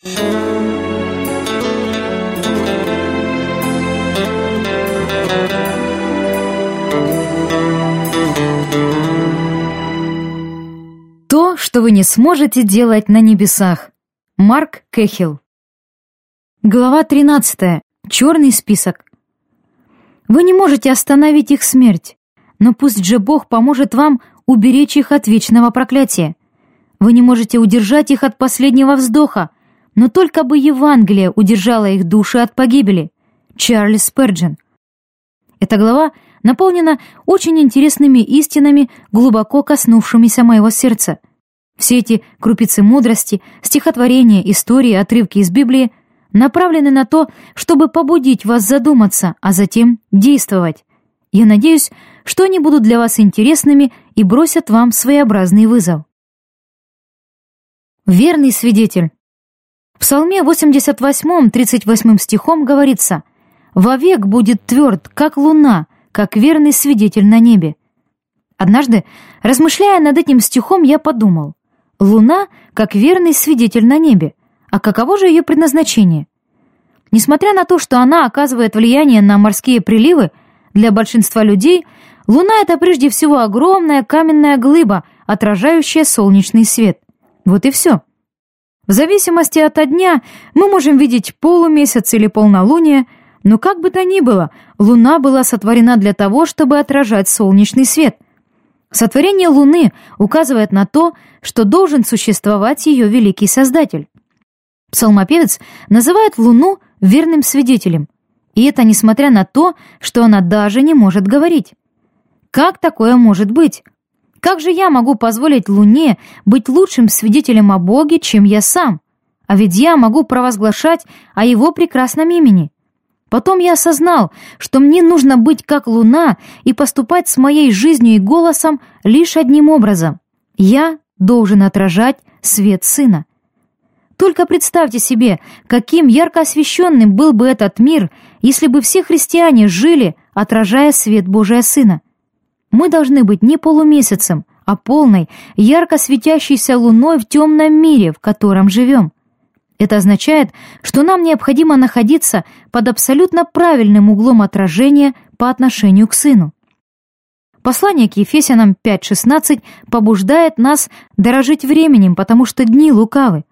То, что вы не сможете делать на небесах. Марк Кэхилл. Глава 13. Черный список. Вы не можете остановить их смерть, но пусть же Бог поможет вам уберечь их от вечного проклятия. Вы не можете удержать их от последнего вздоха, но только бы Евангелие удержало их души от погибели. Чарльз Сперджин. Эта глава наполнена очень интересными истинами, глубоко коснувшимися моего сердца. Все эти крупицы мудрости, стихотворения, истории, отрывки из Библии направлены на то, чтобы побудить вас задуматься, а затем действовать. Я надеюсь, что они будут для вас интересными и бросят вам своеобразный вызов. Верный свидетель. В Псалме 88, 38 стихом говорится «Вовек будет тверд, как луна, как верный свидетель на небе». Однажды, размышляя над этим стихом, я подумал, луна как верный свидетель на небе, а каково же ее предназначение? Несмотря на то, что она оказывает влияние на морские приливы, для большинства людей Луна — это прежде всего огромная каменная глыба, отражающая солнечный свет. Вот и все. В зависимости от дня мы можем видеть полумесяц или полнолуние, но как бы то ни было, Луна была сотворена для того, чтобы отражать солнечный свет. Сотворение Луны указывает на то, что должен существовать ее великий Создатель. Псалмопевец называет Луну верным свидетелем, и это несмотря на то, что она даже не может говорить. Как такое может быть? Как же я могу позволить Луне быть лучшим свидетелем о Боге, чем я сам? А ведь я могу провозглашать о Его прекрасном имени. Потом я осознал, что мне нужно быть как Луна и поступать с моей жизнью и голосом лишь одним образом. Я должен отражать свет Сына. Только представьте себе, каким ярко освещенным был бы этот мир, если бы все христиане жили, отражая свет Божия Сына. Мы должны быть не полумесяцем, а полной, ярко светящейся луной в темном мире, в котором живем. Это означает, что нам необходимо находиться под абсолютно правильным углом отражения по отношению к Сыну. Послание к Ефесянам 5.16 побуждает нас дорожить временем, потому что дни лукавы.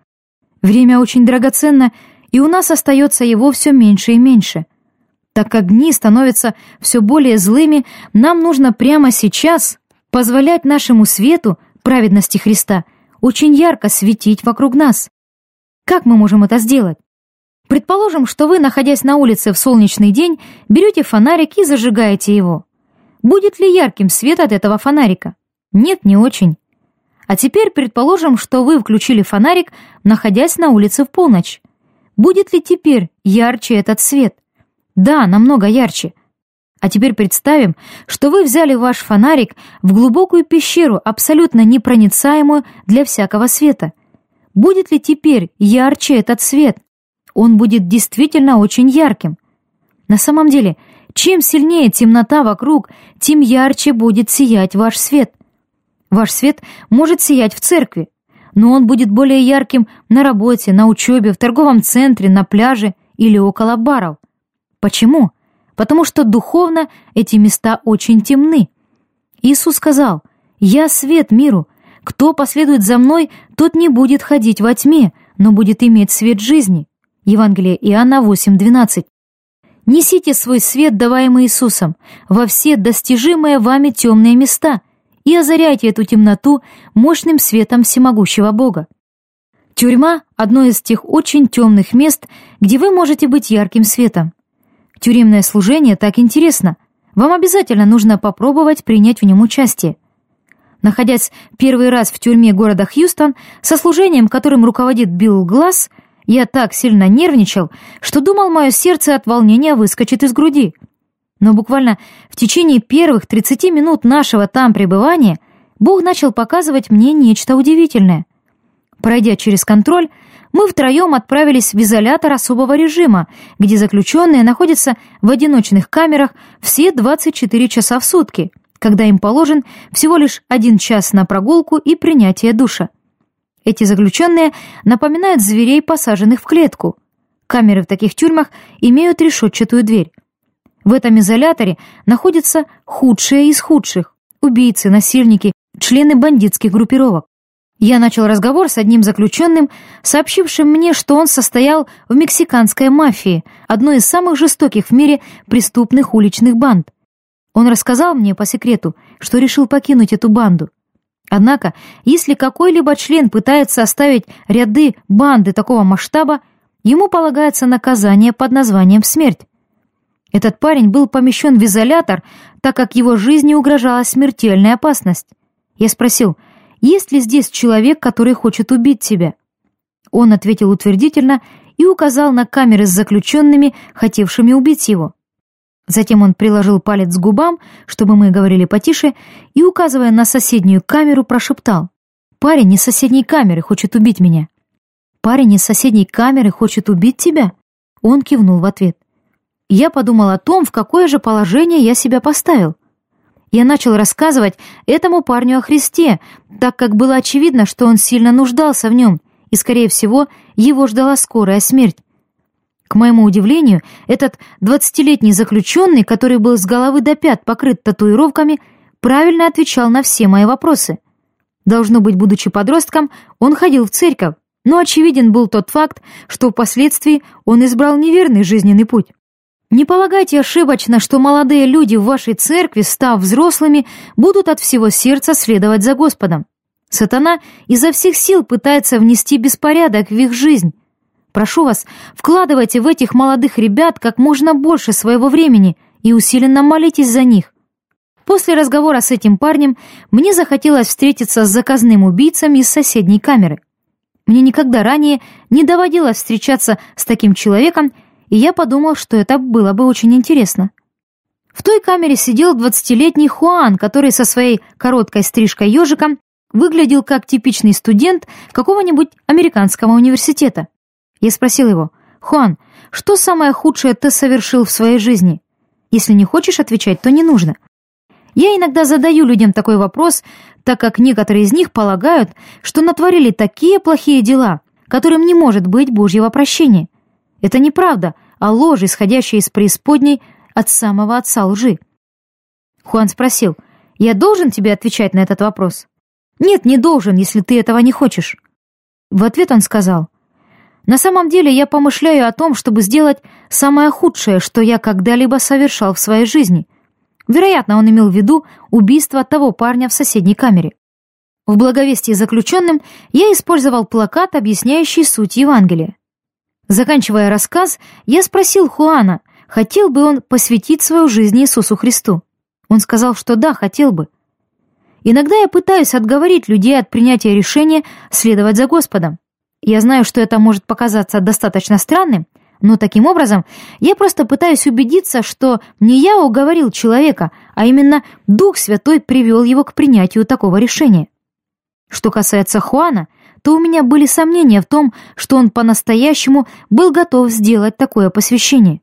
Время очень драгоценно, и у нас остается его все меньше и меньше – так как дни становятся все более злыми, нам нужно прямо сейчас позволять нашему свету, праведности Христа, очень ярко светить вокруг нас. Как мы можем это сделать? Предположим, что вы, находясь на улице в солнечный день, берете фонарик и зажигаете его. Будет ли ярким свет от этого фонарика? Нет, не очень. А теперь предположим, что вы включили фонарик, находясь на улице в полночь. Будет ли теперь ярче этот свет? Да, намного ярче. А теперь представим, что вы взяли ваш фонарик в глубокую пещеру, абсолютно непроницаемую для всякого света. Будет ли теперь ярче этот свет? Он будет действительно очень ярким. На самом деле, чем сильнее темнота вокруг, тем ярче будет сиять ваш свет. Ваш свет может сиять в церкви, но он будет более ярким на работе, на учебе, в торговом центре, на пляже или около баров. Почему? Потому что духовно эти места очень темны. Иисус сказал, «Я свет миру. Кто последует за мной, тот не будет ходить во тьме, но будет иметь свет жизни». Евангелие Иоанна 8:12. Несите свой свет, даваемый Иисусом, во все достижимые вами темные места и озаряйте эту темноту мощным светом всемогущего Бога. Тюрьма — одно из тех очень темных мест, где вы можете быть ярким светом. Тюремное служение так интересно. Вам обязательно нужно попробовать принять в нем участие. Находясь первый раз в тюрьме города Хьюстон, со служением, которым руководит Билл Глаз, я так сильно нервничал, что думал, мое сердце от волнения выскочит из груди. Но буквально в течение первых 30 минут нашего там пребывания Бог начал показывать мне нечто удивительное. Пройдя через контроль, мы втроем отправились в изолятор особого режима, где заключенные находятся в одиночных камерах все 24 часа в сутки, когда им положен всего лишь один час на прогулку и принятие душа. Эти заключенные напоминают зверей, посаженных в клетку. Камеры в таких тюрьмах имеют решетчатую дверь. В этом изоляторе находятся худшие из худших – убийцы, насильники, члены бандитских группировок. Я начал разговор с одним заключенным, сообщившим мне, что он состоял в мексиканской мафии, одной из самых жестоких в мире преступных уличных банд. Он рассказал мне по секрету, что решил покинуть эту банду. Однако, если какой-либо член пытается оставить ряды банды такого масштаба, ему полагается наказание под названием «смерть». Этот парень был помещен в изолятор, так как его жизни угрожала смертельная опасность. Я спросил, есть ли здесь человек, который хочет убить тебя? Он ответил утвердительно и указал на камеры с заключенными, хотевшими убить его. Затем он приложил палец к губам, чтобы мы говорили потише, и, указывая на соседнюю камеру, прошептал. «Парень из соседней камеры хочет убить меня». «Парень из соседней камеры хочет убить тебя?» Он кивнул в ответ. Я подумал о том, в какое же положение я себя поставил. Я начал рассказывать этому парню о Христе, так как было очевидно, что он сильно нуждался в нем, и, скорее всего, его ждала скорая смерть. К моему удивлению, этот двадцатилетний заключенный, который был с головы до пят покрыт татуировками, правильно отвечал на все мои вопросы. Должно быть, будучи подростком, он ходил в церковь, но очевиден был тот факт, что впоследствии он избрал неверный жизненный путь. Не полагайте ошибочно, что молодые люди в вашей церкви, став взрослыми, будут от всего сердца следовать за Господом. Сатана изо всех сил пытается внести беспорядок в их жизнь. Прошу вас, вкладывайте в этих молодых ребят как можно больше своего времени и усиленно молитесь за них. После разговора с этим парнем мне захотелось встретиться с заказным убийцем из соседней камеры. Мне никогда ранее не доводилось встречаться с таким человеком, и я подумал, что это было бы очень интересно. В той камере сидел двадцатилетний Хуан, который со своей короткой стрижкой ежиком выглядел как типичный студент какого-нибудь американского университета. Я спросил его, «Хуан, что самое худшее ты совершил в своей жизни? Если не хочешь отвечать, то не нужно». Я иногда задаю людям такой вопрос, так как некоторые из них полагают, что натворили такие плохие дела, которым не может быть Божьего прощения. Это неправда, а ложь, исходящая из преисподней от самого отца лжи. Хуан спросил, «Я должен тебе отвечать на этот вопрос?» «Нет, не должен, если ты этого не хочешь». В ответ он сказал, «На самом деле я помышляю о том, чтобы сделать самое худшее, что я когда-либо совершал в своей жизни. Вероятно, он имел в виду убийство того парня в соседней камере. В благовестии заключенным я использовал плакат, объясняющий суть Евангелия. Заканчивая рассказ, я спросил Хуана, хотел бы он посвятить свою жизнь Иисусу Христу. Он сказал, что да, хотел бы. Иногда я пытаюсь отговорить людей от принятия решения следовать за Господом. Я знаю, что это может показаться достаточно странным, но таким образом я просто пытаюсь убедиться, что не я уговорил человека, а именно Дух Святой привел его к принятию такого решения. Что касается Хуана, то у меня были сомнения в том, что он по-настоящему был готов сделать такое посвящение.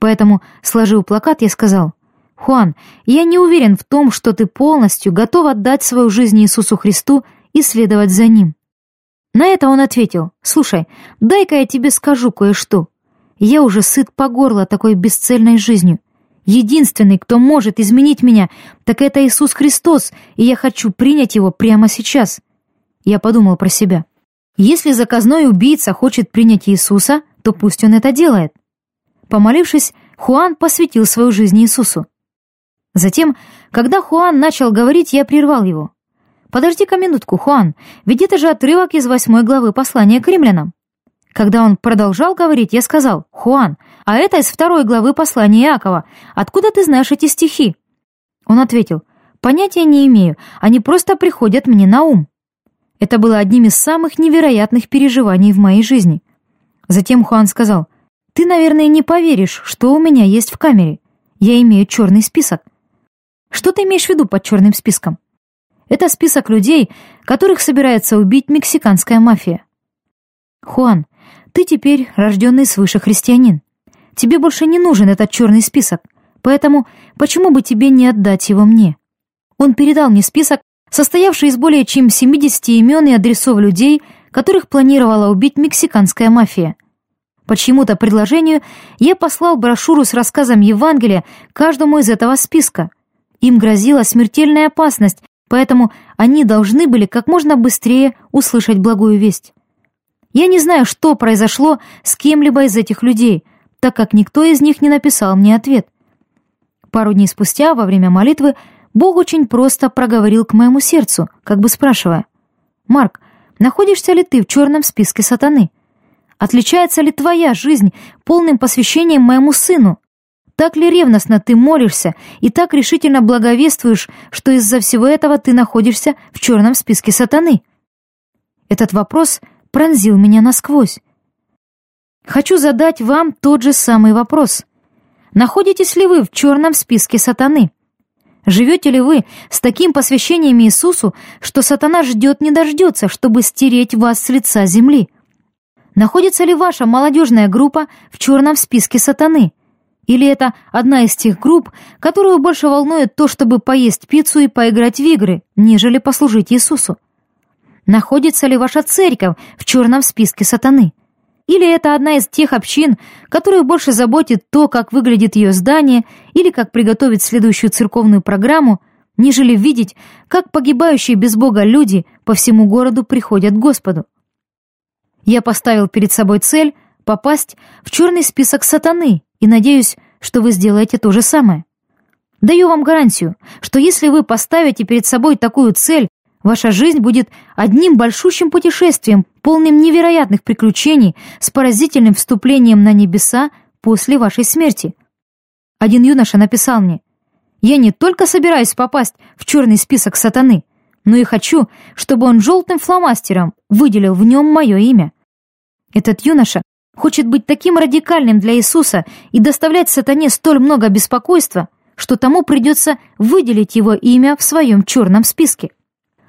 Поэтому, сложив плакат, я сказал, «Хуан, я не уверен в том, что ты полностью готов отдать свою жизнь Иисусу Христу и следовать за Ним». На это он ответил, «Слушай, дай-ка я тебе скажу кое-что. Я уже сыт по горло такой бесцельной жизнью. Единственный, кто может изменить меня, так это Иисус Христос, и я хочу принять Его прямо сейчас. Я подумал про себя. Если заказной убийца хочет принять Иисуса, то пусть он это делает. Помолившись, Хуан посвятил свою жизнь Иисусу. Затем, когда Хуан начал говорить, я прервал его. «Подожди-ка минутку, Хуан, ведь это же отрывок из восьмой главы послания к римлянам». Когда он продолжал говорить, я сказал, «Хуан, а это из второй главы послания Иакова. Откуда ты знаешь эти стихи?» Он ответил, «Понятия не имею, они просто приходят мне на ум». Это было одним из самых невероятных переживаний в моей жизни. Затем Хуан сказал, «Ты, наверное, не поверишь, что у меня есть в камере. Я имею черный список». «Что ты имеешь в виду под черным списком?» «Это список людей, которых собирается убить мексиканская мафия». «Хуан, ты теперь рожденный свыше христианин. Тебе больше не нужен этот черный список, поэтому почему бы тебе не отдать его мне?» Он передал мне список, состоявший из более чем 70 имен и адресов людей, которых планировала убить мексиканская мафия. По чьему-то предложению я послал брошюру с рассказом Евангелия каждому из этого списка. Им грозила смертельная опасность, поэтому они должны были как можно быстрее услышать благую весть. Я не знаю, что произошло с кем-либо из этих людей, так как никто из них не написал мне ответ. Пару дней спустя, во время молитвы, Бог очень просто проговорил к моему сердцу, как бы спрашивая, «Марк, находишься ли ты в черном списке сатаны? Отличается ли твоя жизнь полным посвящением моему сыну? Так ли ревностно ты молишься и так решительно благовествуешь, что из-за всего этого ты находишься в черном списке сатаны?» Этот вопрос пронзил меня насквозь. Хочу задать вам тот же самый вопрос. Находитесь ли вы в черном списке сатаны? Живете ли вы с таким посвящением Иисусу, что сатана ждет не дождется, чтобы стереть вас с лица земли? Находится ли ваша молодежная группа в черном списке сатаны? Или это одна из тех групп, которую больше волнует то, чтобы поесть пиццу и поиграть в игры, нежели послужить Иисусу? Находится ли ваша церковь в черном списке сатаны? Или это одна из тех общин, которую больше заботит то, как выглядит ее здание, или как приготовить следующую церковную программу, нежели видеть, как погибающие без Бога люди по всему городу приходят к Господу. Я поставил перед собой цель попасть в черный список сатаны и надеюсь, что вы сделаете то же самое. Даю вам гарантию, что если вы поставите перед собой такую цель, Ваша жизнь будет одним большущим путешествием, полным невероятных приключений, с поразительным вступлением на небеса после вашей смерти. Один юноша написал мне, «Я не только собираюсь попасть в черный список сатаны, но и хочу, чтобы он желтым фломастером выделил в нем мое имя». Этот юноша хочет быть таким радикальным для Иисуса и доставлять сатане столь много беспокойства, что тому придется выделить его имя в своем черном списке.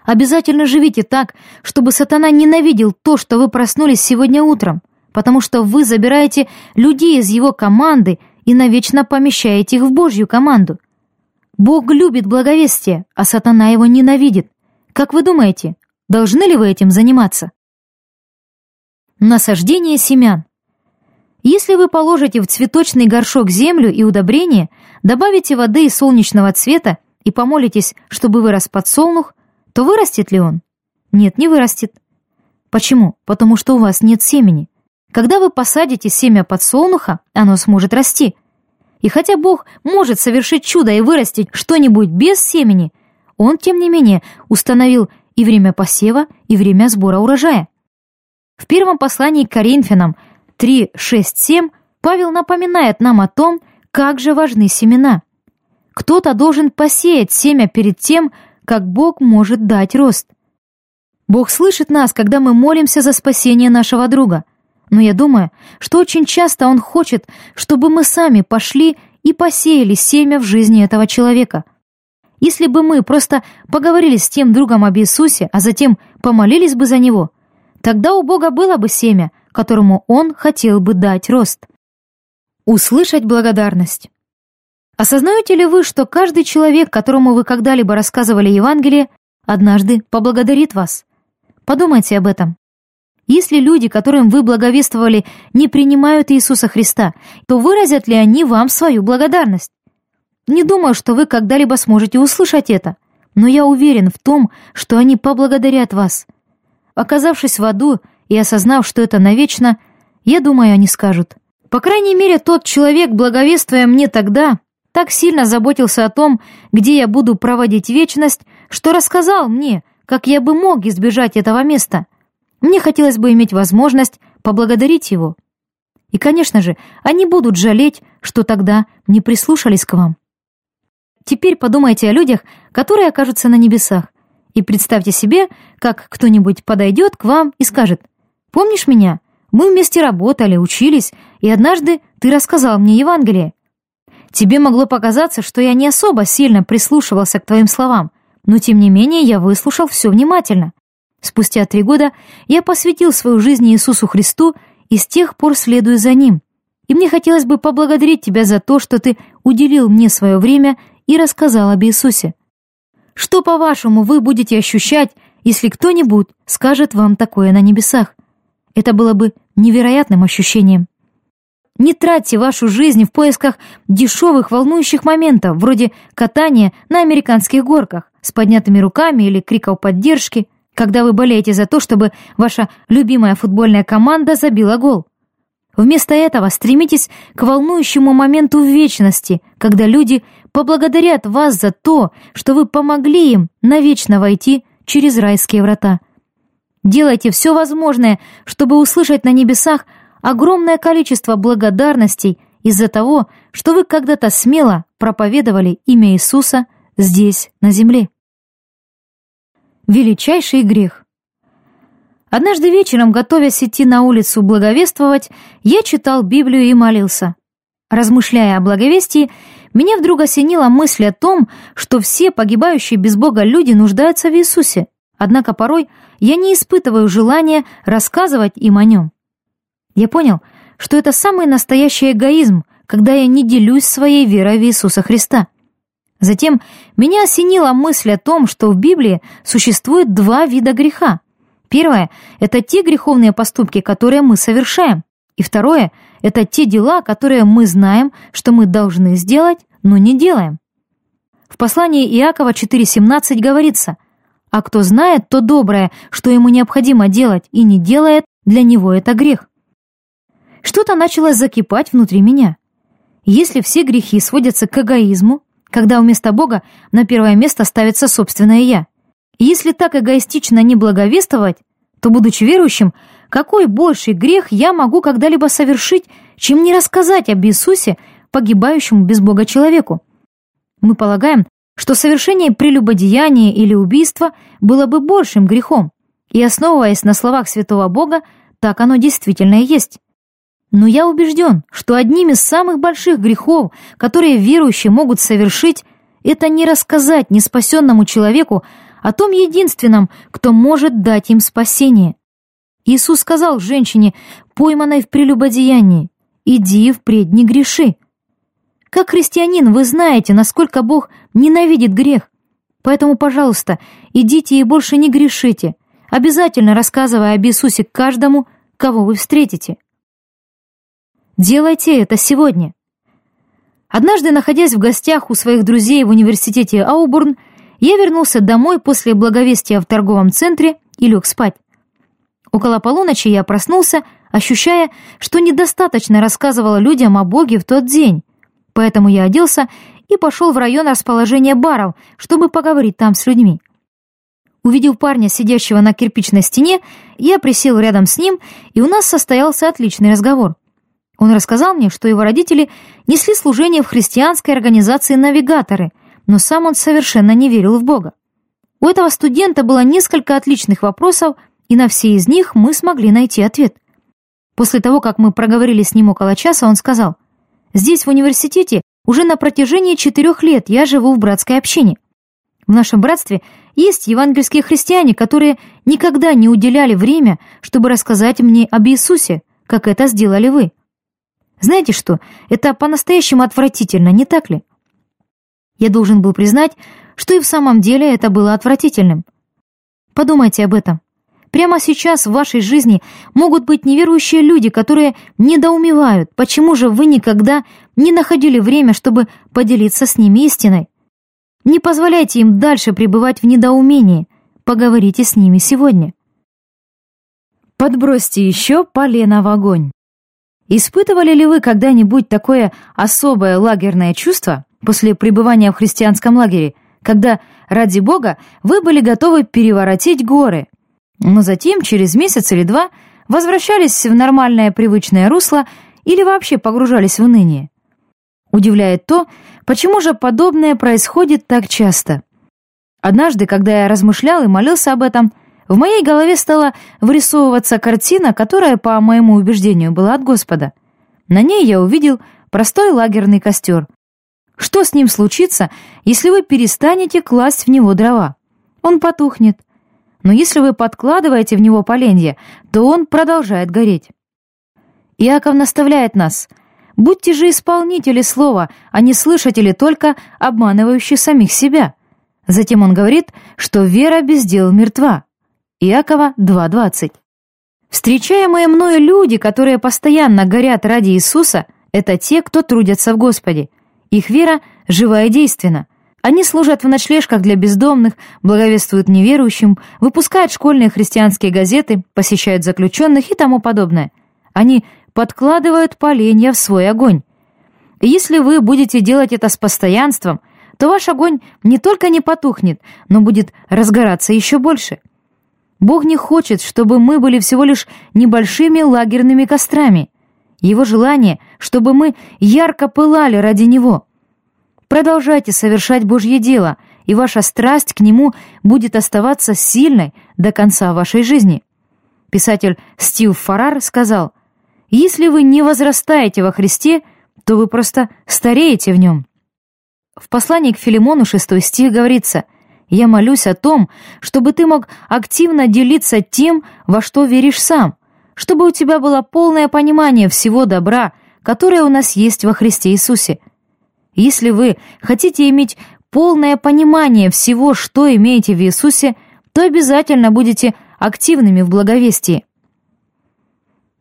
Обязательно живите так, чтобы сатана ненавидел то, что вы проснулись сегодня утром, потому что вы забираете людей из его команды и навечно помещаете их в Божью команду. Бог любит благовестие, а сатана его ненавидит. Как вы думаете, должны ли вы этим заниматься? Насаждение семян. Если вы положите в цветочный горшок землю и удобрение, добавите воды и солнечного цвета и помолитесь, чтобы вырос подсолнух, то вырастет ли он? Нет, не вырастет. Почему? Потому что у вас нет семени. Когда вы посадите семя подсолнуха, оно сможет расти. И хотя Бог может совершить чудо и вырастить что-нибудь без семени, Он, тем не менее, установил и время посева, и время сбора урожая. В первом послании к Коринфянам 3, 6, 7 Павел напоминает нам о том, как же важны семена. Кто-то должен посеять семя перед тем, как Бог может дать рост. Бог слышит нас, когда мы молимся за спасение нашего друга. Но я думаю, что очень часто Он хочет, чтобы мы сами пошли и посеяли семя в жизни этого человека. Если бы мы просто поговорили с тем другом об Иисусе, а затем помолились бы за него, тогда у Бога было бы семя, которому Он хотел бы дать рост. Услышать благодарность. Осознаете ли вы, что каждый человек, которому вы когда-либо рассказывали Евангелие, однажды поблагодарит вас? Подумайте об этом. Если люди, которым вы благовествовали, не принимают Иисуса Христа, то выразят ли они вам свою благодарность? Не думаю, что вы когда-либо сможете услышать это, но я уверен в том, что они поблагодарят вас. Оказавшись в аду и осознав, что это навечно, я думаю, они скажут. По крайней мере, тот человек, благовествуя мне тогда, так сильно заботился о том, где я буду проводить вечность, что рассказал мне, как я бы мог избежать этого места. Мне хотелось бы иметь возможность поблагодарить его. И, конечно же, они будут жалеть, что тогда не прислушались к вам. Теперь подумайте о людях, которые окажутся на небесах, и представьте себе, как кто-нибудь подойдет к вам и скажет «Помнишь меня? Мы вместе работали, учились, и однажды ты рассказал мне Евангелие. Тебе могло показаться, что я не особо сильно прислушивался к твоим словам, но тем не менее я выслушал все внимательно. Спустя три года я посвятил свою жизнь Иисусу Христу и с тех пор следую за Ним. И мне хотелось бы поблагодарить тебя за то, что ты уделил мне свое время и рассказал об Иисусе. Что, по-вашему, вы будете ощущать, если кто-нибудь скажет вам такое на небесах? Это было бы невероятным ощущением. Не тратьте вашу жизнь в поисках дешевых волнующих моментов, вроде катания на американских горках с поднятыми руками или криков поддержки, когда вы болеете за то, чтобы ваша любимая футбольная команда забила гол. Вместо этого стремитесь к волнующему моменту в вечности, когда люди поблагодарят вас за то, что вы помогли им навечно войти через райские врата. Делайте все возможное, чтобы услышать на небесах огромное количество благодарностей из-за того, что вы когда-то смело проповедовали имя Иисуса здесь, на земле. Величайший грех. Однажды вечером, готовясь идти на улицу благовествовать, я читал Библию и молился. Размышляя о благовестии, меня вдруг осенила мысль о том, что все погибающие без Бога люди нуждаются в Иисусе. Однако порой я не испытываю желания рассказывать им о нем. Я понял, что это самый настоящий эгоизм, когда я не делюсь своей верой в Иисуса Христа. Затем меня осенила мысль о том, что в Библии существует два вида греха. Первое — это те греховные поступки, которые мы совершаем. И второе — это те дела, которые мы знаем, что мы должны сделать, но не делаем. В послании Иакова 4.17 говорится, «А кто знает то доброе, что ему необходимо делать, и не делает, для него это грех». Что-то начало закипать внутри меня. Если все грехи сводятся к эгоизму, когда вместо Бога на первое место ставится собственное «я», если так эгоистично не благовествовать, то, будучи верующим, какой больший грех я могу когда-либо совершить, чем не рассказать об Иисусе погибающему без Бога человеку? Мы полагаем, что совершение прелюбодеяния или убийства было бы большим грехом, и, основываясь на словах святого Бога, так оно действительно и есть. Но я убежден, что одним из самых больших грехов, которые верующие могут совершить, это не рассказать неспасенному человеку о том единственном, кто может дать им спасение. Иисус сказал женщине, пойманной в прелюбодеянии, «Иди впредь не греши». Как христианин вы знаете, насколько Бог ненавидит грех. Поэтому, пожалуйста, идите и больше не грешите, обязательно рассказывая об Иисусе каждому, кого вы встретите. Делайте это сегодня. Однажды, находясь в гостях у своих друзей в университете Аубурн, я вернулся домой после благовестия в торговом центре и лег спать. Около полуночи я проснулся, ощущая, что недостаточно рассказывала людям о Боге в тот день. Поэтому я оделся и пошел в район расположения баров, чтобы поговорить там с людьми. Увидев парня, сидящего на кирпичной стене, я присел рядом с ним, и у нас состоялся отличный разговор. Он рассказал мне, что его родители несли служение в христианской организации «Навигаторы», но сам он совершенно не верил в Бога. У этого студента было несколько отличных вопросов, и на все из них мы смогли найти ответ. После того, как мы проговорили с ним около часа, он сказал, «Здесь, в университете, уже на протяжении четырех лет я живу в братской общине. В нашем братстве есть евангельские христиане, которые никогда не уделяли время, чтобы рассказать мне об Иисусе, как это сделали вы. Знаете что, это по-настоящему отвратительно, не так ли? Я должен был признать, что и в самом деле это было отвратительным. Подумайте об этом. Прямо сейчас в вашей жизни могут быть неверующие люди, которые недоумевают, почему же вы никогда не находили время, чтобы поделиться с ними истиной. Не позволяйте им дальше пребывать в недоумении. Поговорите с ними сегодня. Подбросьте еще полено в огонь. Испытывали ли вы когда-нибудь такое особое лагерное чувство после пребывания в христианском лагере, когда, ради Бога, вы были готовы переворотить горы, но затем, через месяц или два, возвращались в нормальное привычное русло или вообще погружались в уныние? Удивляет то, почему же подобное происходит так часто. Однажды, когда я размышлял и молился об этом, в моей голове стала вырисовываться картина, которая, по моему убеждению, была от Господа. На ней я увидел простой лагерный костер. Что с ним случится, если вы перестанете класть в него дрова? Он потухнет. Но если вы подкладываете в него поленья, то он продолжает гореть. Иаков наставляет нас. Будьте же исполнители слова, а не слышатели только обманывающие самих себя. Затем он говорит, что вера без дел мертва. Иакова 2.20. Встречаемые мною люди, которые постоянно горят ради Иисуса, это те, кто трудятся в Господе. Их вера жива и действенна. Они служат в ночлежках для бездомных, благовествуют неверующим, выпускают школьные христианские газеты, посещают заключенных и тому подобное. Они подкладывают поленья в свой огонь. И если вы будете делать это с постоянством, то ваш огонь не только не потухнет, но будет разгораться еще больше. Бог не хочет, чтобы мы были всего лишь небольшими лагерными кострами. Его желание, чтобы мы ярко пылали ради Него – Продолжайте совершать Божье дело, и ваша страсть к нему будет оставаться сильной до конца вашей жизни. Писатель Стив Фарар сказал, «Если вы не возрастаете во Христе, то вы просто стареете в нем». В послании к Филимону 6 стих говорится, «Я молюсь о том, чтобы ты мог активно делиться тем, во что веришь сам, чтобы у тебя было полное понимание всего добра, которое у нас есть во Христе Иисусе». Если вы хотите иметь полное понимание всего, что имеете в Иисусе, то обязательно будете активными в благовестии.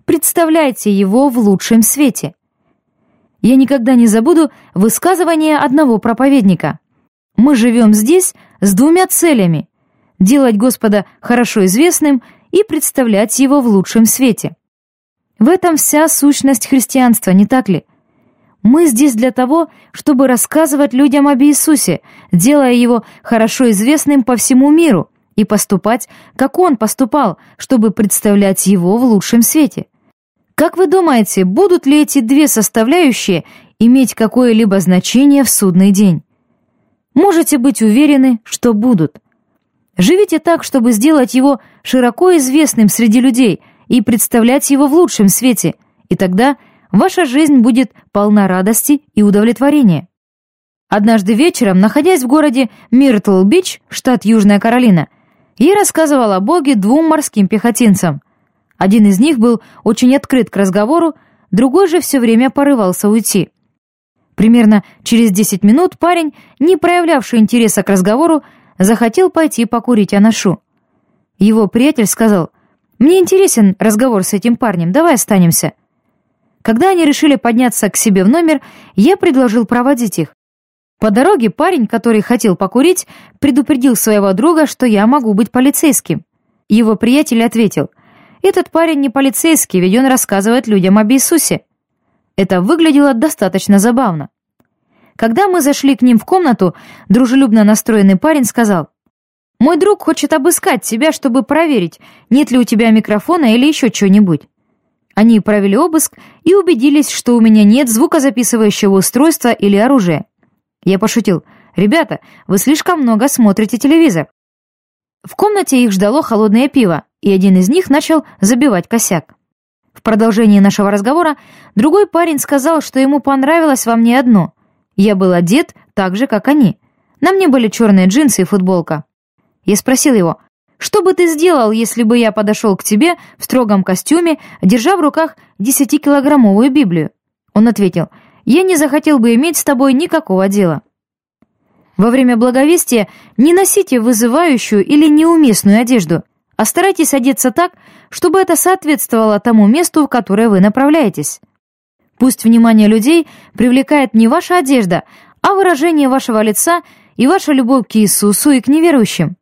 Представляйте его в лучшем свете. Я никогда не забуду высказывание одного проповедника. Мы живем здесь с двумя целями – делать Господа хорошо известным и представлять Его в лучшем свете. В этом вся сущность христианства, не так ли? Мы здесь для того, чтобы рассказывать людям об Иисусе, делая его хорошо известным по всему миру, и поступать, как он поступал, чтобы представлять его в лучшем свете. Как вы думаете, будут ли эти две составляющие иметь какое-либо значение в судный день? Можете быть уверены, что будут. Живите так, чтобы сделать его широко известным среди людей и представлять его в лучшем свете, и тогда – ваша жизнь будет полна радости и удовлетворения. Однажды вечером, находясь в городе Миртл-Бич, штат Южная Каролина, я рассказывал о Боге двум морским пехотинцам. Один из них был очень открыт к разговору, другой же все время порывался уйти. Примерно через 10 минут парень, не проявлявший интереса к разговору, захотел пойти покурить анашу. Его приятель сказал, «Мне интересен разговор с этим парнем, давай останемся». Когда они решили подняться к себе в номер, я предложил проводить их. По дороге парень, который хотел покурить, предупредил своего друга, что я могу быть полицейским. Его приятель ответил, «Этот парень не полицейский, ведь он рассказывает людям об Иисусе». Это выглядело достаточно забавно. Когда мы зашли к ним в комнату, дружелюбно настроенный парень сказал, «Мой друг хочет обыскать тебя, чтобы проверить, нет ли у тебя микрофона или еще чего-нибудь. Они провели обыск и убедились, что у меня нет звукозаписывающего устройства или оружия. Я пошутил. «Ребята, вы слишком много смотрите телевизор». В комнате их ждало холодное пиво, и один из них начал забивать косяк. В продолжении нашего разговора другой парень сказал, что ему понравилось во мне одно. Я был одет так же, как они. На мне были черные джинсы и футболка. Я спросил его, что бы ты сделал, если бы я подошел к тебе в строгом костюме, держа в руках десятикилограммовую Библию? Он ответил, я не захотел бы иметь с тобой никакого дела. Во время благовестия не носите вызывающую или неуместную одежду, а старайтесь одеться так, чтобы это соответствовало тому месту, в которое вы направляетесь. Пусть внимание людей привлекает не ваша одежда, а выражение вашего лица и ваша любовь к Иисусу и к неверующим.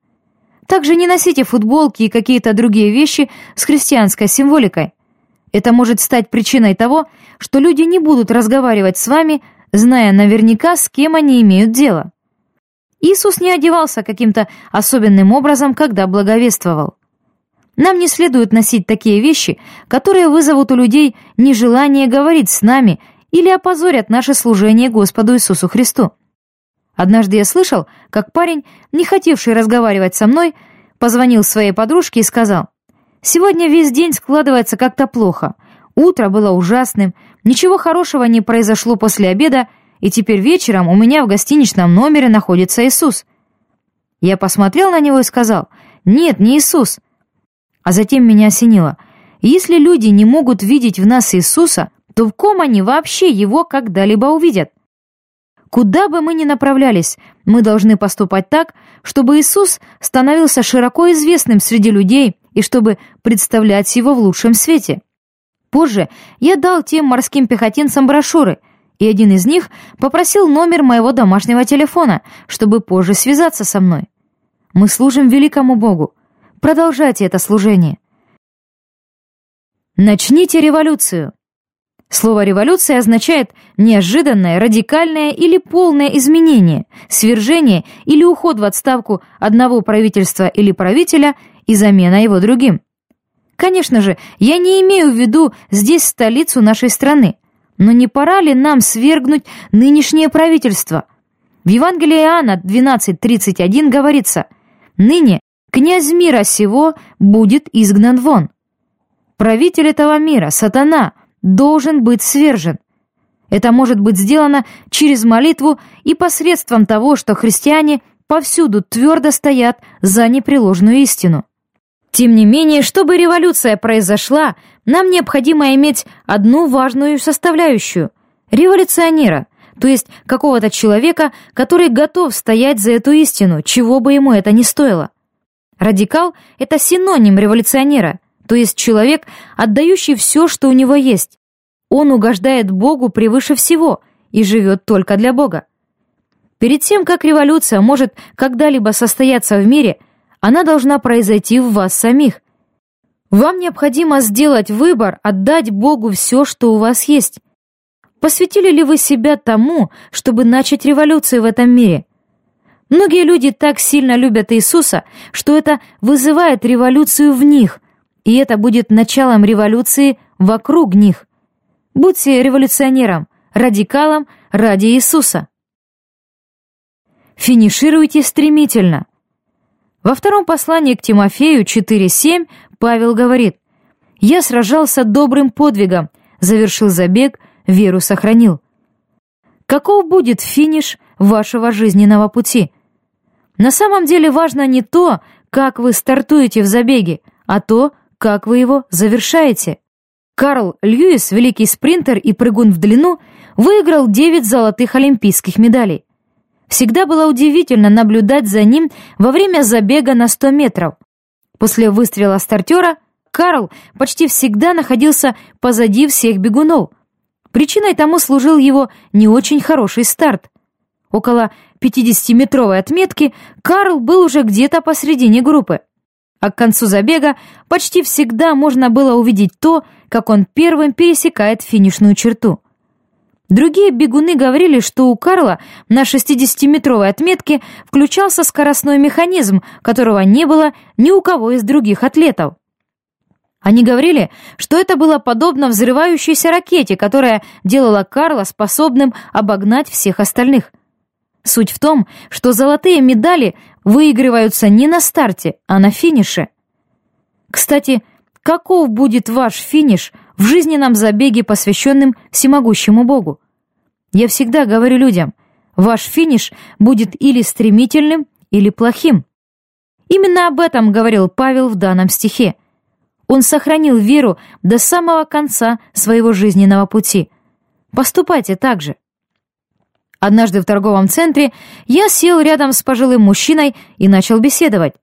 Также не носите футболки и какие-то другие вещи с христианской символикой. Это может стать причиной того, что люди не будут разговаривать с вами, зная наверняка, с кем они имеют дело. Иисус не одевался каким-то особенным образом, когда благовествовал. Нам не следует носить такие вещи, которые вызовут у людей нежелание говорить с нами или опозорят наше служение Господу Иисусу Христу. Однажды я слышал, как парень, не хотевший разговаривать со мной, позвонил своей подружке и сказал, «Сегодня весь день складывается как-то плохо. Утро было ужасным, ничего хорошего не произошло после обеда, и теперь вечером у меня в гостиничном номере находится Иисус». Я посмотрел на него и сказал, «Нет, не Иисус». А затем меня осенило. Если люди не могут видеть в нас Иисуса, то в ком они вообще его когда-либо увидят? Куда бы мы ни направлялись, мы должны поступать так, чтобы Иисус становился широко известным среди людей и чтобы представлять его в лучшем свете. Позже я дал тем морским пехотинцам брошюры, и один из них попросил номер моего домашнего телефона, чтобы позже связаться со мной. Мы служим великому Богу. Продолжайте это служение. Начните революцию. Слово «революция» означает неожиданное, радикальное или полное изменение, свержение или уход в отставку одного правительства или правителя и замена его другим. Конечно же, я не имею в виду здесь столицу нашей страны, но не пора ли нам свергнуть нынешнее правительство? В Евангелии Иоанна 12.31 говорится «Ныне князь мира сего будет изгнан вон». Правитель этого мира, сатана – должен быть свержен. Это может быть сделано через молитву и посредством того, что христиане повсюду твердо стоят за непреложную истину. Тем не менее, чтобы революция произошла, нам необходимо иметь одну важную составляющую – революционера, то есть какого-то человека, который готов стоять за эту истину, чего бы ему это ни стоило. Радикал – это синоним революционера, то есть человек, отдающий все, что у него есть. Он угождает Богу превыше всего и живет только для Бога. Перед тем, как революция может когда-либо состояться в мире, она должна произойти в вас самих. Вам необходимо сделать выбор, отдать Богу все, что у вас есть. Посвятили ли вы себя тому, чтобы начать революцию в этом мире? Многие люди так сильно любят Иисуса, что это вызывает революцию в них, и это будет началом революции вокруг них. Будьте революционером, радикалом ради Иисуса. Финишируйте стремительно. Во втором послании к Тимофею 4.7 Павел говорит «Я сражался добрым подвигом, завершил забег, веру сохранил». Каков будет финиш вашего жизненного пути? На самом деле важно не то, как вы стартуете в забеге, а то, как вы его завершаете. Карл Льюис, великий спринтер и прыгун в длину, выиграл 9 золотых олимпийских медалей. Всегда было удивительно наблюдать за ним во время забега на 100 метров. После выстрела стартера Карл почти всегда находился позади всех бегунов. Причиной тому служил его не очень хороший старт. Около 50-метровой отметки Карл был уже где-то посредине группы. А к концу забега почти всегда можно было увидеть то, как он первым пересекает финишную черту. Другие бегуны говорили, что у Карла на 60-метровой отметке включался скоростной механизм, которого не было ни у кого из других атлетов. Они говорили, что это было подобно взрывающейся ракете, которая делала Карла способным обогнать всех остальных. Суть в том, что золотые медали выигрываются не на старте, а на финише. Кстати, каков будет ваш финиш в жизненном забеге, посвященном всемогущему Богу? Я всегда говорю людям, ваш финиш будет или стремительным, или плохим. Именно об этом говорил Павел в данном стихе. Он сохранил веру до самого конца своего жизненного пути. Поступайте так же. Однажды в торговом центре я сел рядом с пожилым мужчиной и начал беседовать.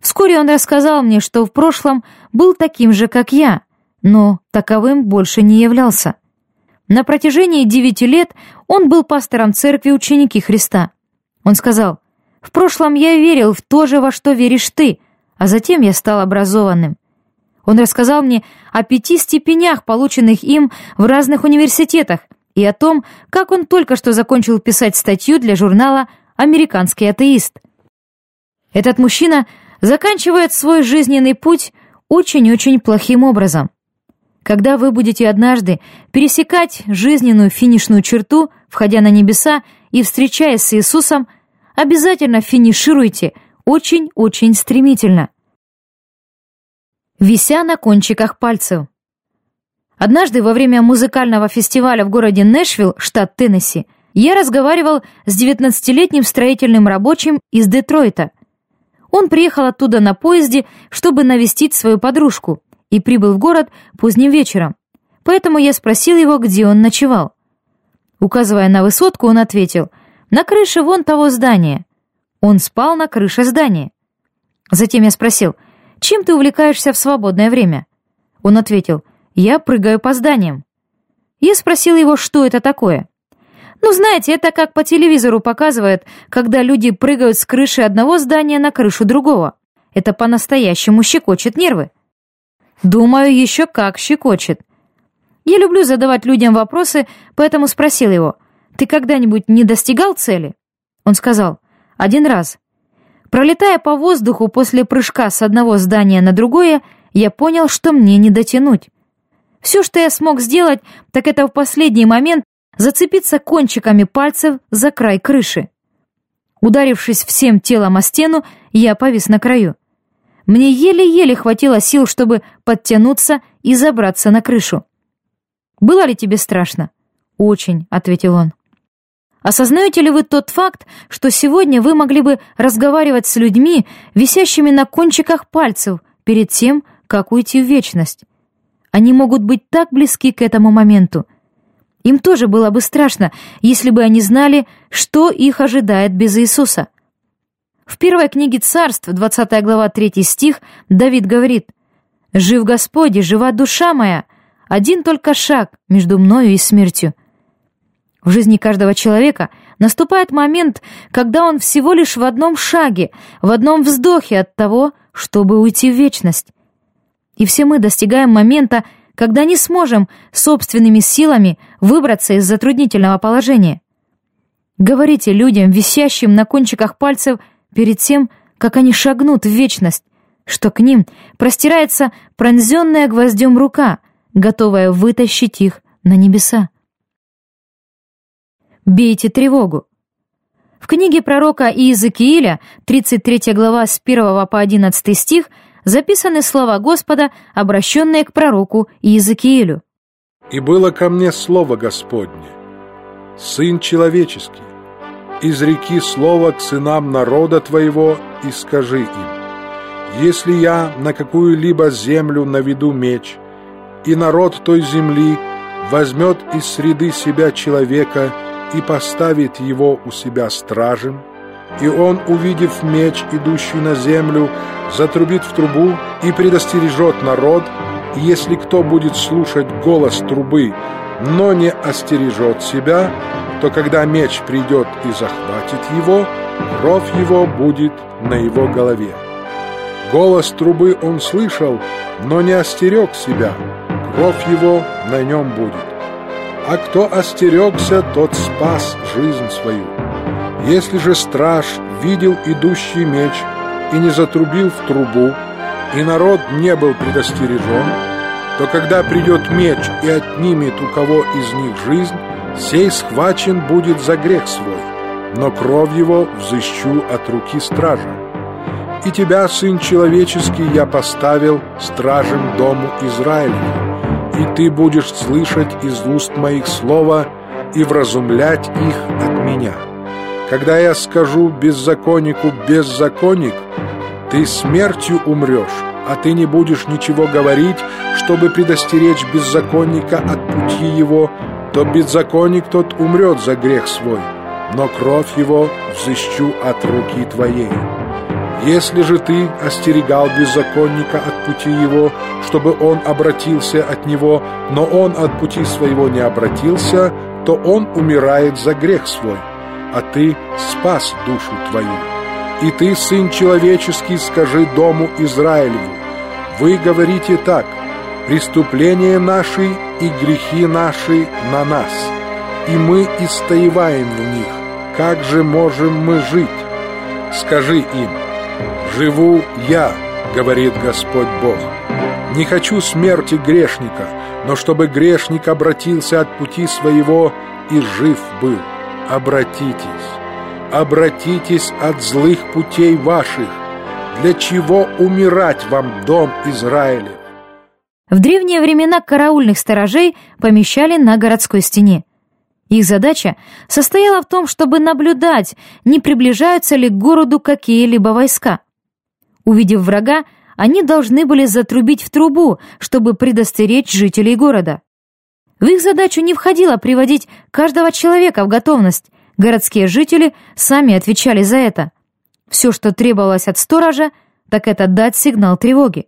Вскоре он рассказал мне, что в прошлом был таким же, как я, но таковым больше не являлся. На протяжении девяти лет он был пастором церкви ученики Христа. Он сказал, «В прошлом я верил в то же, во что веришь ты, а затем я стал образованным». Он рассказал мне о пяти степенях, полученных им в разных университетах, и о том, как он только что закончил писать статью для журнала «Американский атеист». Этот мужчина заканчивает свой жизненный путь очень-очень плохим образом. Когда вы будете однажды пересекать жизненную финишную черту, входя на небеса и встречаясь с Иисусом, обязательно финишируйте очень-очень стремительно. Вися на кончиках пальцев. Однажды во время музыкального фестиваля в городе Нэшвилл, штат Теннесси, я разговаривал с 19-летним строительным рабочим из Детройта – он приехал оттуда на поезде, чтобы навестить свою подружку, и прибыл в город поздним вечером. Поэтому я спросил его, где он ночевал. Указывая на высотку, он ответил, «На крыше вон того здания». Он спал на крыше здания. Затем я спросил, «Чем ты увлекаешься в свободное время?» Он ответил, «Я прыгаю по зданиям». Я спросил его, что это такое. Ну, знаете, это как по телевизору показывают, когда люди прыгают с крыши одного здания на крышу другого. Это по-настоящему щекочет нервы. Думаю, еще как щекочет. Я люблю задавать людям вопросы, поэтому спросил его, «Ты когда-нибудь не достигал цели?» Он сказал, «Один раз». Пролетая по воздуху после прыжка с одного здания на другое, я понял, что мне не дотянуть. Все, что я смог сделать, так это в последний момент зацепиться кончиками пальцев за край крыши. Ударившись всем телом о стену, я повис на краю. Мне еле-еле хватило сил, чтобы подтянуться и забраться на крышу. «Было ли тебе страшно?» «Очень», — ответил он. Осознаете ли вы тот факт, что сегодня вы могли бы разговаривать с людьми, висящими на кончиках пальцев, перед тем, как уйти в вечность? Они могут быть так близки к этому моменту. Им тоже было бы страшно, если бы они знали, что их ожидает без Иисуса. В первой книге Царств, 20 глава, 3 стих, Давид говорит «Жив Господь, жива душа моя, один только шаг между мною и смертью». В жизни каждого человека наступает момент, когда он всего лишь в одном шаге, в одном вздохе от того, чтобы уйти в вечность. И все мы достигаем момента, когда не сможем собственными силами выбраться из затруднительного положения. Говорите людям, висящим на кончиках пальцев, перед тем, как они шагнут в вечность, что к ним простирается пронзенная гвоздем рука, готовая вытащить их на небеса. Бейте тревогу. В книге пророка Иезекииля, 33 глава с 1 по 11 стих, записаны слова Господа, обращенные к пророку Иезекиилю. «И было ко мне слово Господне, Сын человеческий, изреки слово к сынам народа твоего и скажи им, если я на какую-либо землю наведу меч, и народ той земли возьмет из среды себя человека и поставит его у себя стражем, и он, увидев меч, идущий на землю, затрубит в трубу и предостережет народ, и если кто будет слушать голос трубы, но не остережет себя, то когда меч придет и захватит его, кровь его будет на его голове. Голос трубы он слышал, но не остерег себя, кровь его на нем будет. А кто остерегся, тот спас жизнь свою. Если же страж видел идущий меч и не затрубил в трубу, и народ не был предостережен, то когда придет меч и отнимет у кого из них жизнь, сей схвачен будет за грех свой, но кровь его взыщу от руки стража. И тебя, Сын Человеческий, я поставил стражем дому Израилеву, и ты будешь слышать из уст моих слова и вразумлять их от меня». Когда я скажу беззаконнику «беззаконник», ты смертью умрешь, а ты не будешь ничего говорить, чтобы предостеречь беззаконника от пути его, то беззаконник тот умрет за грех свой, но кровь его взыщу от руки твоей. Если же ты остерегал беззаконника от пути его, чтобы он обратился от него, но он от пути своего не обратился, то он умирает за грех свой а ты спас душу твою. И ты, Сын Человеческий, скажи дому Израилеву, вы говорите так, преступления наши и грехи наши на нас, и мы истоеваем в них, как же можем мы жить? Скажи им, живу я, говорит Господь Бог. Не хочу смерти грешника, но чтобы грешник обратился от пути своего и жив был обратитесь, обратитесь от злых путей ваших, для чего умирать вам, дом Израилев? В древние времена караульных сторожей помещали на городской стене. Их задача состояла в том, чтобы наблюдать, не приближаются ли к городу какие-либо войска. Увидев врага, они должны были затрубить в трубу, чтобы предостеречь жителей города. В их задачу не входило приводить каждого человека в готовность. Городские жители сами отвечали за это. Все, что требовалось от сторожа, так это дать сигнал тревоги.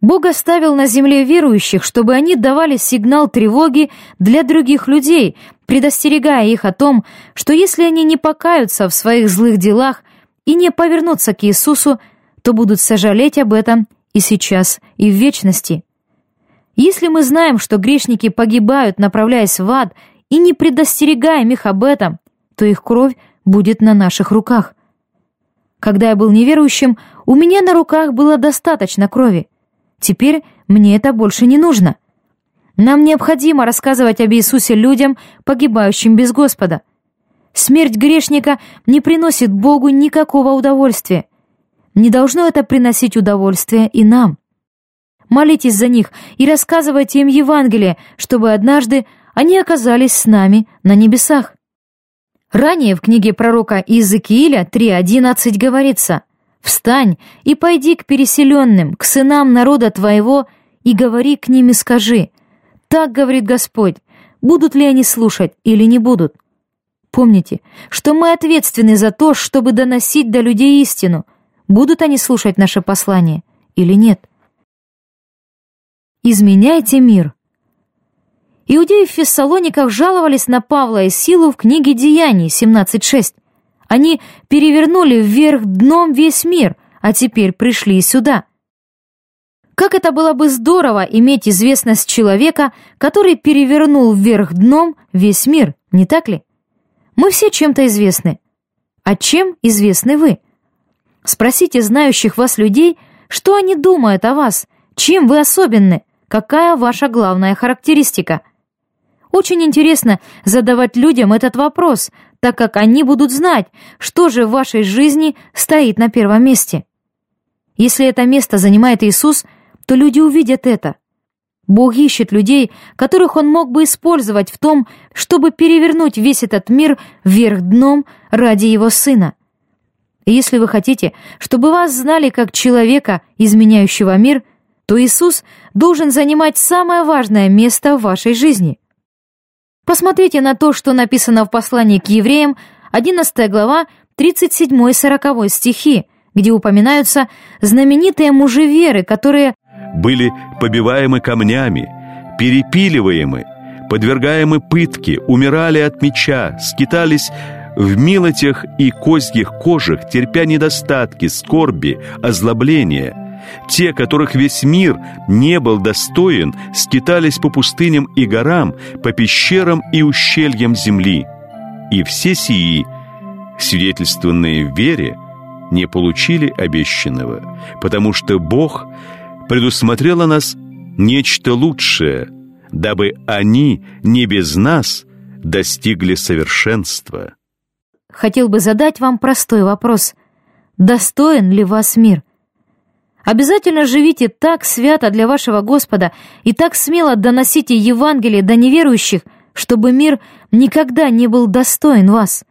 Бог оставил на земле верующих, чтобы они давали сигнал тревоги для других людей, предостерегая их о том, что если они не покаются в своих злых делах и не повернутся к Иисусу, то будут сожалеть об этом и сейчас, и в вечности. Если мы знаем, что грешники погибают, направляясь в ад, и не предостерегаем их об этом, то их кровь будет на наших руках. Когда я был неверующим, у меня на руках было достаточно крови. Теперь мне это больше не нужно. Нам необходимо рассказывать об Иисусе людям, погибающим без Господа. Смерть грешника не приносит Богу никакого удовольствия. Не должно это приносить удовольствие и нам. Молитесь за них и рассказывайте им Евангелие, чтобы однажды они оказались с нами на небесах. Ранее в книге пророка Иезекииля 3.11 говорится «Встань и пойди к переселенным, к сынам народа твоего, и говори к ним и скажи, так говорит Господь, будут ли они слушать или не будут». Помните, что мы ответственны за то, чтобы доносить до людей истину, будут они слушать наше послание или нет. Изменяйте мир. Иудеи в Фессалониках жаловались на Павла и Силу в книге Деяний 17.6. Они перевернули вверх дном весь мир, а теперь пришли сюда. Как это было бы здорово иметь известность человека, который перевернул вверх дном весь мир, не так ли? Мы все чем-то известны. А чем известны вы? Спросите знающих вас людей, что они думают о вас, чем вы особенны, Какая ваша главная характеристика? Очень интересно задавать людям этот вопрос, так как они будут знать, что же в вашей жизни стоит на первом месте. Если это место занимает Иисус, то люди увидят это. Бог ищет людей, которых Он мог бы использовать в том, чтобы перевернуть весь этот мир вверх дном ради Его Сына. И если вы хотите, чтобы вас знали как человека, изменяющего мир – то Иисус должен занимать самое важное место в вашей жизни. Посмотрите на то, что написано в послании к евреям, 11 глава, 37-40 стихи, где упоминаются знаменитые мужи веры, которые были побиваемы камнями, перепиливаемы, подвергаемы пытке, умирали от меча, скитались в милотях и козьих кожах, терпя недостатки, скорби, озлобления – те, которых весь мир не был достоин, скитались по пустыням и горам, по пещерам и ущельям земли. И все сии, свидетельствованные в вере, не получили обещанного, потому что Бог предусмотрел о нас нечто лучшее, дабы они не без нас достигли совершенства. Хотел бы задать вам простой вопрос. Достоин ли вас мир? Обязательно живите так свято для вашего Господа и так смело доносите Евангелие до неверующих, чтобы мир никогда не был достоин вас.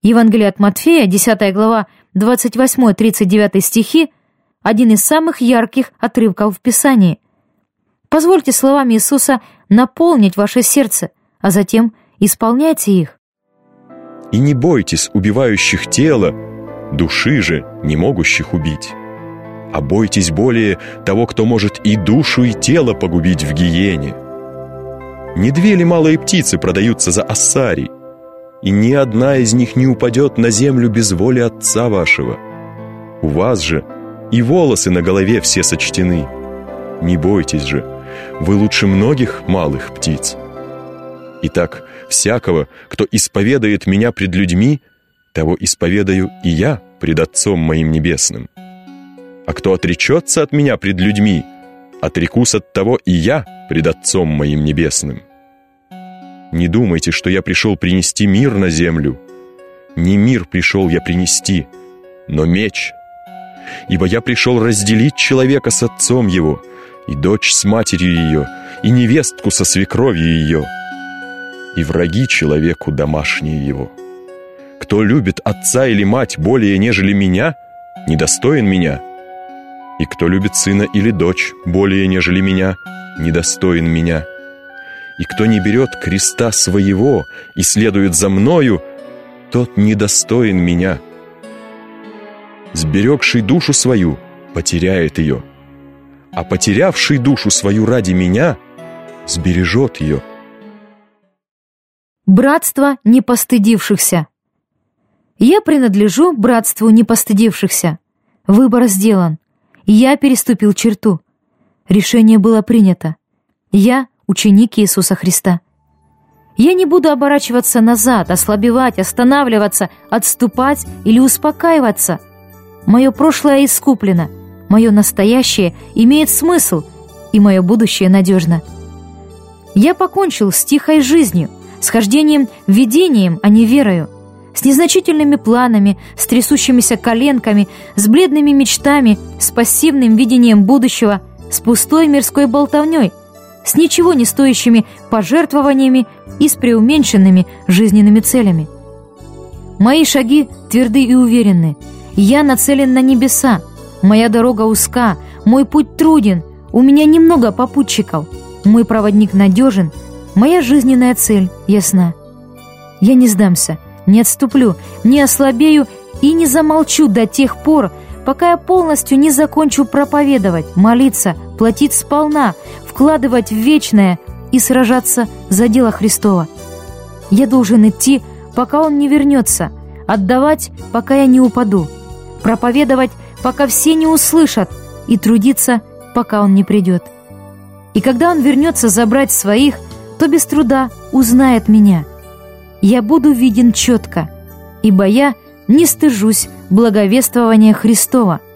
Евангелие от Матфея, 10 глава, 28-39 стихи, один из самых ярких отрывков в Писании. Позвольте словами Иисуса наполнить ваше сердце, а затем исполняйте их. «И не бойтесь убивающих тело, души же, не могущих убить» а бойтесь более того, кто может и душу, и тело погубить в гиене. Не две ли малые птицы продаются за ассари, и ни одна из них не упадет на землю без воли Отца вашего. У вас же и волосы на голове все сочтены. Не бойтесь же, вы лучше многих малых птиц. Итак, всякого, кто исповедает меня пред людьми, того исповедаю и я пред Отцом моим Небесным. А кто отречется от меня пред людьми, отрекусь от того и я пред Отцом моим небесным. Не думайте, что я пришел принести мир на землю. Не мир пришел я принести, но меч. Ибо я пришел разделить человека с отцом его, и дочь с матерью ее, и невестку со свекровью ее, и враги человеку домашние его. Кто любит отца или мать более, нежели меня, недостоин меня — и кто любит сына или дочь более, нежели меня, недостоин меня. и кто не берет креста своего и следует за мною, тот недостоин меня. Сберегший душу свою потеряет ее, а потерявший душу свою ради меня сбережет ее. Братство непостыдившихся. Я принадлежу братству непостыдившихся. Выбор сделан. Я переступил черту. Решение было принято. Я ученик Иисуса Христа. Я не буду оборачиваться назад, ослабевать, останавливаться, отступать или успокаиваться. Мое прошлое искуплено, мое настоящее имеет смысл, и мое будущее надежно. Я покончил с тихой жизнью, с хождением видением, а не верою, с незначительными планами, с трясущимися коленками, с бледными мечтами, с пассивным видением будущего, с пустой мирской болтовней, с ничего не стоящими пожертвованиями и с преуменьшенными жизненными целями. Мои шаги тверды и уверенны. Я нацелен на небеса. Моя дорога узка, мой путь труден, у меня немного попутчиков. Мой проводник надежен, моя жизненная цель ясна. Я не сдамся, не отступлю, не ослабею и не замолчу до тех пор, пока я полностью не закончу проповедовать, молиться, платить сполна, вкладывать в вечное и сражаться за дело Христова. Я должен идти, пока Он не вернется, отдавать, пока я не упаду, проповедовать, пока все не услышат, и трудиться, пока Он не придет. И когда Он вернется забрать своих, то без труда узнает меня. Я буду виден четко, ибо я не стыжусь благовествования Христова –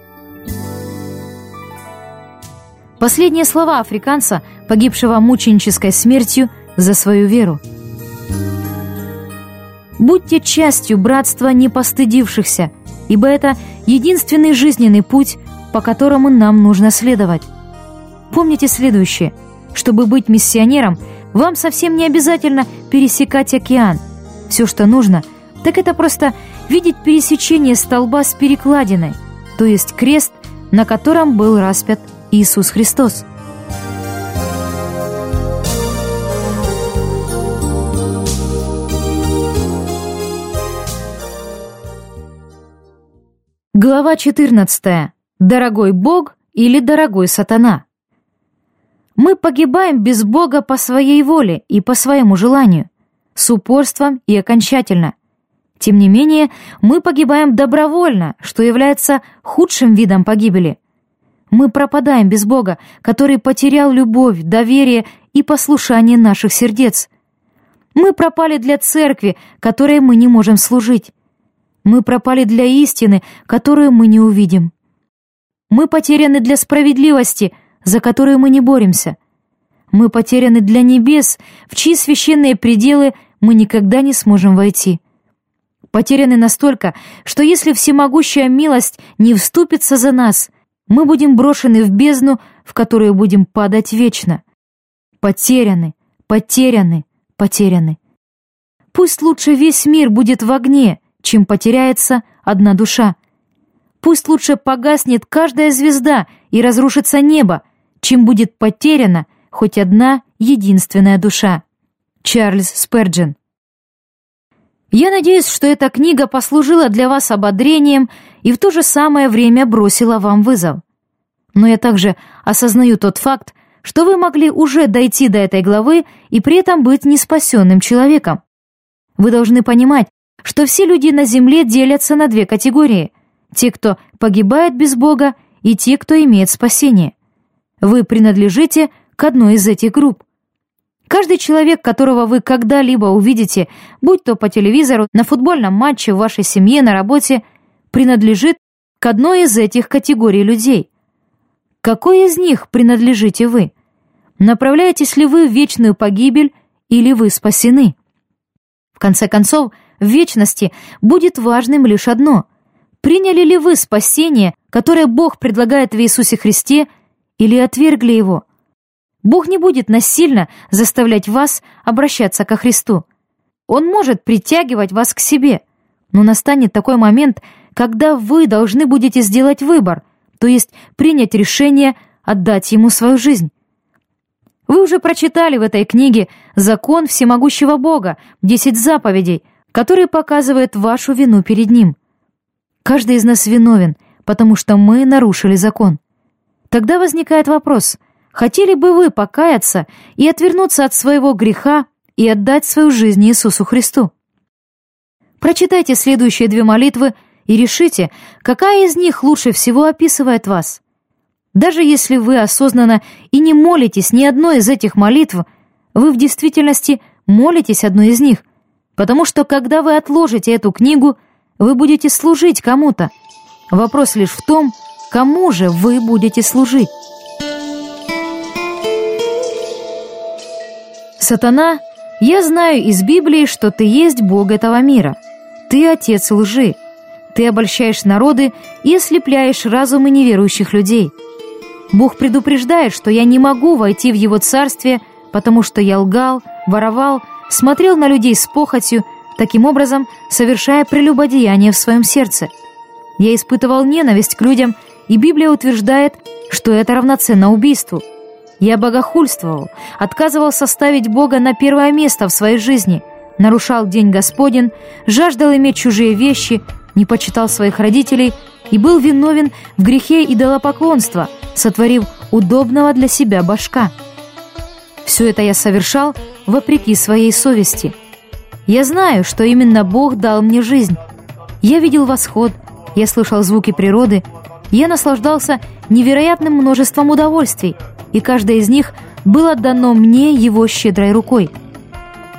Последние слова африканца, погибшего мученической смертью за свою веру. Будьте частью братства непостыдившихся, ибо это единственный жизненный путь, по которому нам нужно следовать. Помните следующее. Чтобы быть миссионером, вам совсем не обязательно пересекать океан. Все, что нужно, так это просто видеть пересечение столба с перекладиной, то есть крест, на котором был распят Иисус Христос. Глава 14. Дорогой Бог или дорогой сатана? Мы погибаем без Бога по своей воле и по своему желанию, с упорством и окончательно. Тем не менее, мы погибаем добровольно, что является худшим видом погибели. Мы пропадаем без Бога, который потерял любовь, доверие и послушание наших сердец. Мы пропали для церкви, которой мы не можем служить. Мы пропали для истины, которую мы не увидим. Мы потеряны для справедливости, за которую мы не боремся. Мы потеряны для небес, в чьи священные пределы мы никогда не сможем войти. Потеряны настолько, что если всемогущая милость не вступится за нас — мы будем брошены в бездну, в которую будем падать вечно. Потеряны, потеряны, потеряны. Пусть лучше весь мир будет в огне, чем потеряется одна душа. Пусть лучше погаснет каждая звезда и разрушится небо, чем будет потеряна хоть одна единственная душа. Чарльз Сперджен я надеюсь, что эта книга послужила для вас ободрением и в то же самое время бросила вам вызов. Но я также осознаю тот факт, что вы могли уже дойти до этой главы и при этом быть неспасенным человеком. Вы должны понимать, что все люди на земле делятся на две категории – те, кто погибает без Бога, и те, кто имеет спасение. Вы принадлежите к одной из этих групп. Каждый человек, которого вы когда-либо увидите, будь то по телевизору, на футбольном матче, в вашей семье, на работе, принадлежит к одной из этих категорий людей. Какой из них принадлежите вы? Направляетесь ли вы в вечную погибель или вы спасены? В конце концов, в вечности будет важным лишь одно. Приняли ли вы спасение, которое Бог предлагает в Иисусе Христе, или отвергли его – Бог не будет насильно заставлять вас обращаться ко Христу. Он может притягивать вас к себе, но настанет такой момент, когда вы должны будете сделать выбор, то есть принять решение отдать Ему свою жизнь. Вы уже прочитали в этой книге закон всемогущего Бога, десять заповедей, которые показывают вашу вину перед Ним. Каждый из нас виновен, потому что мы нарушили закон. Тогда возникает вопрос, хотели бы вы покаяться и отвернуться от своего греха и отдать свою жизнь Иисусу Христу? Прочитайте следующие две молитвы и решите, какая из них лучше всего описывает вас. Даже если вы осознанно и не молитесь ни одной из этих молитв, вы в действительности молитесь одной из них, потому что когда вы отложите эту книгу, вы будете служить кому-то. Вопрос лишь в том, кому же вы будете служить. Сатана, я знаю из Библии, что ты есть Бог этого мира. Ты отец лжи. Ты обольщаешь народы и ослепляешь разумы неверующих людей – Бог предупреждает, что я не могу войти в Его царствие, потому что я лгал, воровал, смотрел на людей с похотью, таким образом совершая прелюбодеяние в своем сердце. Я испытывал ненависть к людям, и Библия утверждает, что это равноценно убийству. Я богохульствовал, отказывался ставить Бога на первое место в своей жизни, нарушал День Господень, жаждал иметь чужие вещи, не почитал своих родителей и был виновен в грехе идолопоклонства – сотворив удобного для себя башка. Все это я совершал вопреки своей совести. Я знаю, что именно Бог дал мне жизнь. Я видел восход, я слышал звуки природы, я наслаждался невероятным множеством удовольствий, и каждое из них было дано мне его щедрой рукой.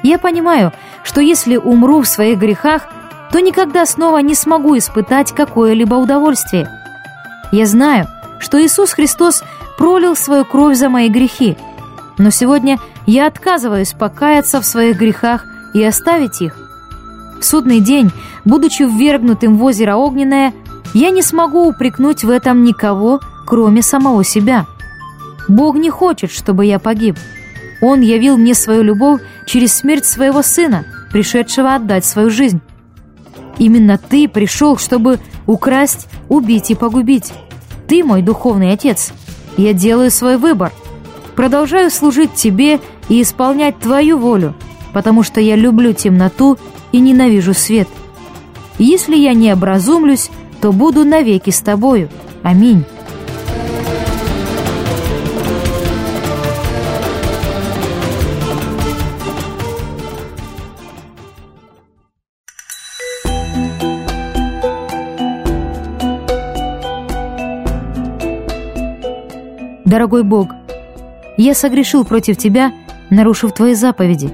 Я понимаю, что если умру в своих грехах, то никогда снова не смогу испытать какое-либо удовольствие. Я знаю, что Иисус Христос пролил свою кровь за мои грехи. Но сегодня я отказываюсь покаяться в своих грехах и оставить их. В судный день, будучи ввергнутым в озеро Огненное, я не смогу упрекнуть в этом никого, кроме самого себя. Бог не хочет, чтобы я погиб. Он явил мне свою любовь через смерть своего сына, пришедшего отдать свою жизнь. Именно ты пришел, чтобы украсть, убить и погубить. Ты мой духовный отец. Я делаю свой выбор. Продолжаю служить тебе и исполнять твою волю, потому что я люблю темноту и ненавижу свет. Если я не образумлюсь, то буду навеки с тобою. Аминь. Дорогой Бог, я согрешил против Тебя, нарушив Твои заповеди.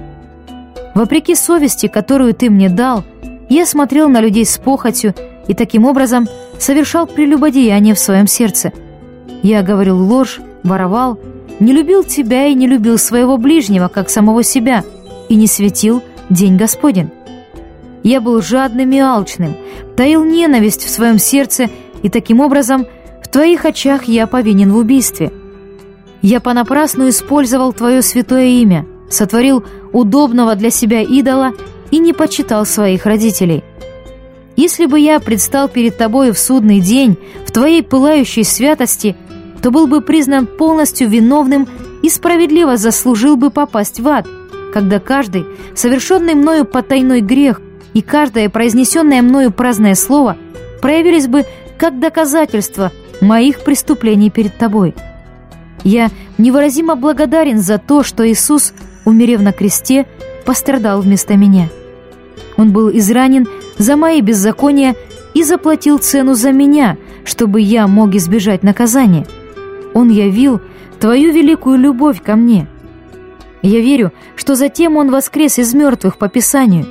Вопреки совести, которую Ты мне дал, я смотрел на людей с похотью и таким образом совершал прелюбодеяние в своем сердце. Я говорил ложь, воровал, не любил Тебя и не любил своего ближнего, как самого себя, и не светил День Господень. Я был жадным и алчным, таил ненависть в своем сердце, и таким образом в Твоих очах я повинен в убийстве – я понапрасну использовал Твое святое имя, сотворил удобного для себя идола и не почитал своих родителей. Если бы я предстал перед Тобою в судный день, в Твоей пылающей святости, то был бы признан полностью виновным и справедливо заслужил бы попасть в ад, когда каждый, совершенный мною потайной грех и каждое произнесенное мною праздное слово проявились бы как доказательство моих преступлений перед Тобой». Я невыразимо благодарен за то, что Иисус, умерев на кресте, пострадал вместо меня. Он был изранен за мои беззакония и заплатил цену за меня, чтобы я мог избежать наказания. Он явил Твою великую любовь ко мне. Я верю, что затем Он воскрес из мертвых по Писанию.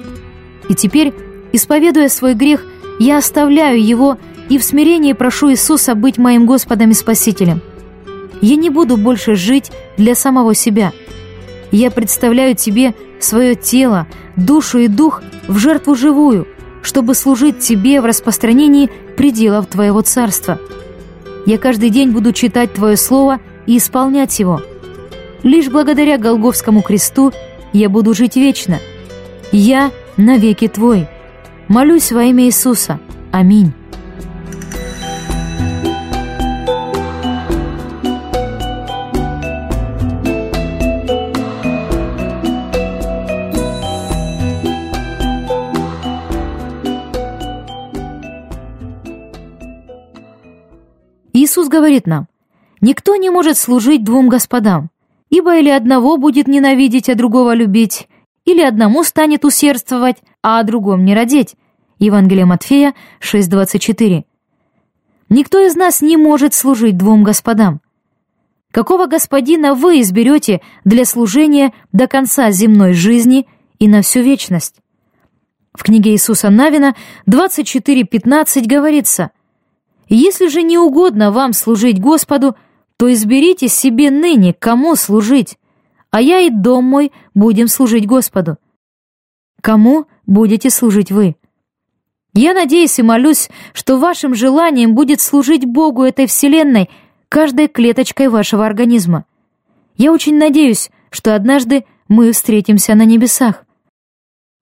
И теперь, исповедуя свой грех, я оставляю его и в смирении прошу Иисуса быть моим Господом и Спасителем. Я не буду больше жить для самого себя. Я представляю тебе свое тело, душу и дух в жертву живую, чтобы служить тебе в распространении пределов твоего царства. Я каждый день буду читать твое слово и исполнять его. Лишь благодаря Голговскому кресту я буду жить вечно. Я навеки твой. Молюсь во имя Иисуса. Аминь. Иисус говорит нам, «Никто не может служить двум господам, ибо или одного будет ненавидеть, а другого любить, или одному станет усердствовать, а о другом не родить». Евангелие Матфея 6.24. Никто из нас не может служить двум господам. Какого господина вы изберете для служения до конца земной жизни и на всю вечность? В книге Иисуса Навина 24.15 говорится «Если же не угодно вам служить Господу, то изберите себе ныне, кому служить, а я и дом мой будем служить Господу». Кому будете служить вы? Я надеюсь и молюсь, что вашим желанием будет служить Богу этой вселенной каждой клеточкой вашего организма. Я очень надеюсь, что однажды мы встретимся на небесах.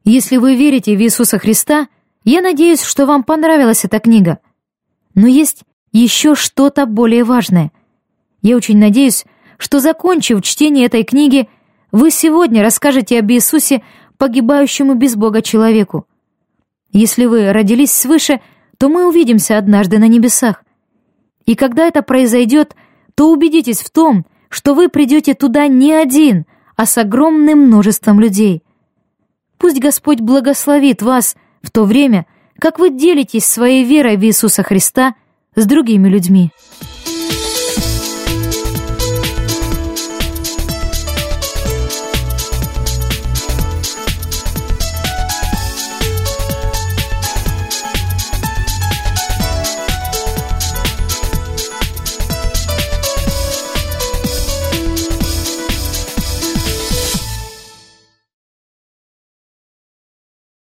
Если вы верите в Иисуса Христа, я надеюсь, что вам понравилась эта книга. Но есть еще что-то более важное. Я очень надеюсь, что, закончив чтение этой книги, вы сегодня расскажете об Иисусе погибающему без Бога человеку. Если вы родились свыше, то мы увидимся однажды на небесах. И когда это произойдет, то убедитесь в том, что вы придете туда не один, а с огромным множеством людей. Пусть Господь благословит вас в то время, как вы делитесь своей верой в Иисуса Христа с другими людьми.